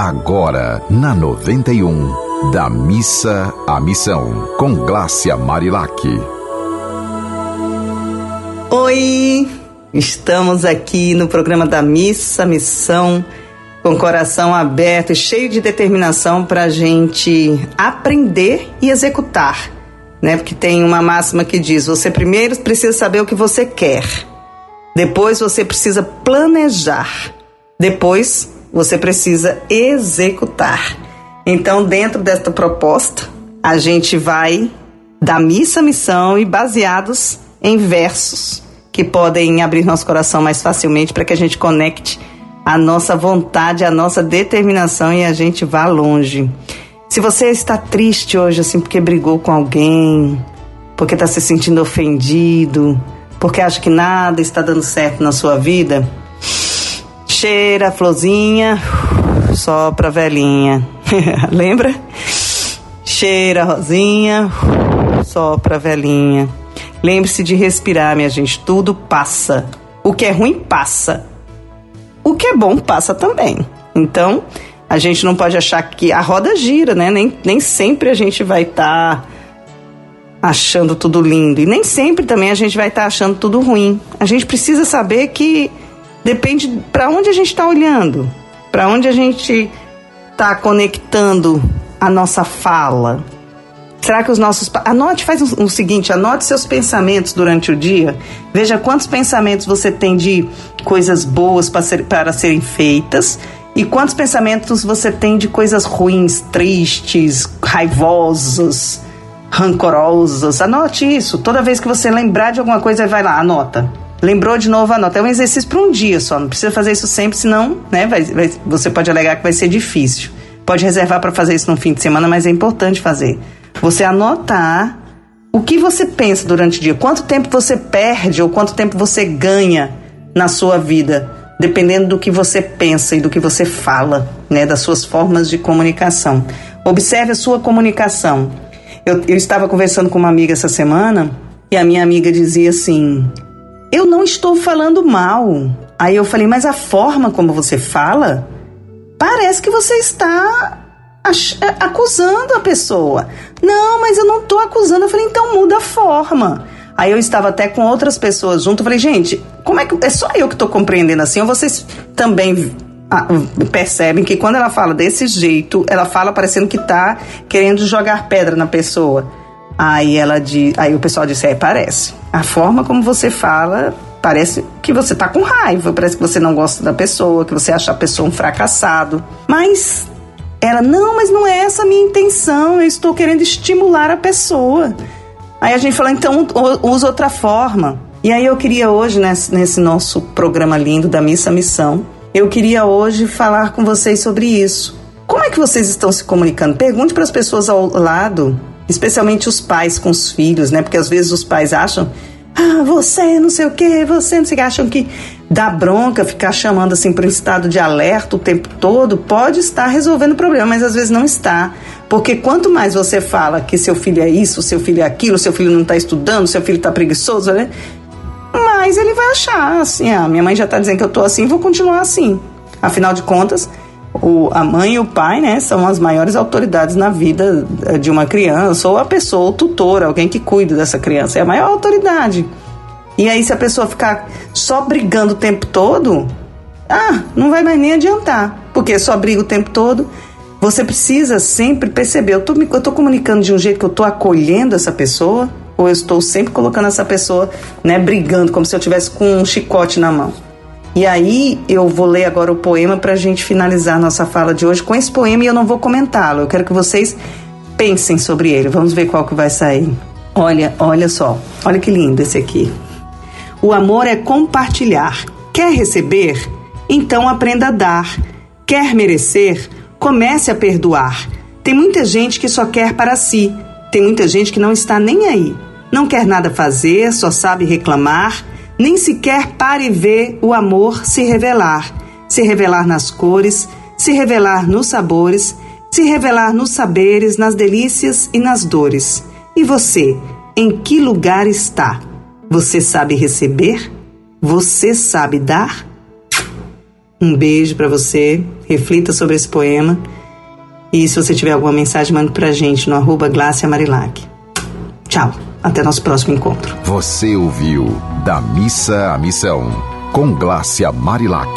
Agora, na 91, da missa à missão, com Glácia Marilac. Oi, estamos aqui no programa da missa, missão, com coração aberto e cheio de determinação para a gente aprender e executar, né? Porque tem uma máxima que diz: você primeiro precisa saber o que você quer, depois você precisa planejar, depois você precisa executar. Então, dentro desta proposta, a gente vai da missa à missão e baseados em versos que podem abrir nosso coração mais facilmente para que a gente conecte a nossa vontade, a nossa determinação e a gente vá longe. Se você está triste hoje, assim, porque brigou com alguém, porque está se sentindo ofendido, porque acha que nada está dando certo na sua vida, cheira a florzinha, sopra a velhinha. Lembra? Cheira a rosinha, sopra a velhinha. Lembre-se de respirar, minha gente. Tudo passa. O que é ruim passa. O que é bom passa também. Então, a gente não pode achar que a roda gira, né? Nem, nem sempre a gente vai estar tá achando tudo lindo. E nem sempre também a gente vai estar tá achando tudo ruim. A gente precisa saber que depende para onde a gente está olhando, para onde a gente está conectando a nossa fala. Será que os nossos. Anote, faz o seguinte: anote seus pensamentos durante o dia. Veja quantos pensamentos você tem de coisas boas para, ser, para serem feitas e quantos pensamentos você tem de coisas ruins, tristes, raivosas, rancorosas. Anote isso. Toda vez que você lembrar de alguma coisa, vai lá, anota. Lembrou de novo, anota. É um exercício para um dia só. Não precisa fazer isso sempre, senão né, vai, vai, você pode alegar que vai ser difícil. Pode reservar para fazer isso no fim de semana, mas é importante fazer. Você anotar o que você pensa durante o dia, quanto tempo você perde ou quanto tempo você ganha na sua vida, dependendo do que você pensa e do que você fala, né, das suas formas de comunicação. Observe a sua comunicação. Eu, eu estava conversando com uma amiga essa semana e a minha amiga dizia assim: Eu não estou falando mal. Aí eu falei: Mas a forma como você fala parece que você está é, acusando a pessoa. Não, mas eu não tô acusando. Eu falei, então muda a forma. Aí eu estava até com outras pessoas junto. Eu falei, gente, como é que. É só eu que tô compreendendo assim? Ou vocês também ah, percebem que quando ela fala desse jeito, ela fala parecendo que tá querendo jogar pedra na pessoa. Aí ela diz, aí o pessoal disse, é, parece. A forma como você fala parece que você tá com raiva, parece que você não gosta da pessoa, que você acha a pessoa um fracassado. Mas ela, não, mas não é essa a minha intenção, eu estou querendo estimular a pessoa. Aí a gente falou, então usa outra forma. E aí eu queria hoje, nesse, nesse nosso programa lindo da Missa Missão, eu queria hoje falar com vocês sobre isso. Como é que vocês estão se comunicando? Pergunte para as pessoas ao lado, especialmente os pais com os filhos, né? Porque às vezes os pais acham ah, você não sei o que, você não sei o que, acham que dá bronca, ficar chamando assim para um estado de alerta o tempo todo, pode estar resolvendo o problema, mas às vezes não está. Porque quanto mais você fala que seu filho é isso, seu filho é aquilo, seu filho não está estudando, seu filho está preguiçoso, né? mais ele vai achar assim, ah, minha mãe já está dizendo que eu estou assim, vou continuar assim. Afinal de contas, o, a mãe e o pai, né, são as maiores autoridades na vida eh, de uma criança, ou a pessoa, o tutor, alguém que cuida dessa criança, é a maior autoridade. E aí, se a pessoa ficar só brigando o tempo todo, ah, não vai mais nem adiantar, porque só briga o tempo todo. Você precisa sempre perceber, eu tô, eu tô comunicando de um jeito que eu tô acolhendo essa pessoa, ou eu estou sempre colocando essa pessoa, né, brigando, como se eu tivesse com um chicote na mão. E aí eu vou ler agora o poema para a gente finalizar nossa fala de hoje com esse poema e eu não vou comentá-lo. Eu quero que vocês pensem sobre ele. Vamos ver qual que vai sair. Olha, olha só. Olha que lindo esse aqui. O amor é compartilhar. Quer receber? Então aprenda a dar. Quer merecer? Comece a perdoar. Tem muita gente que só quer para si. Tem muita gente que não está nem aí. Não quer nada fazer, só sabe reclamar nem sequer pare ver o amor se revelar, se revelar nas cores, se revelar nos sabores, se revelar nos saberes, nas delícias e nas dores. E você, em que lugar está? Você sabe receber? Você sabe dar? Um beijo para você, reflita sobre esse poema. E se você tiver alguma mensagem, mande pra gente no arroba Marilac. Tchau, até nosso próximo encontro. Você ouviu Da Missa à Missão, com Glácia Marilac.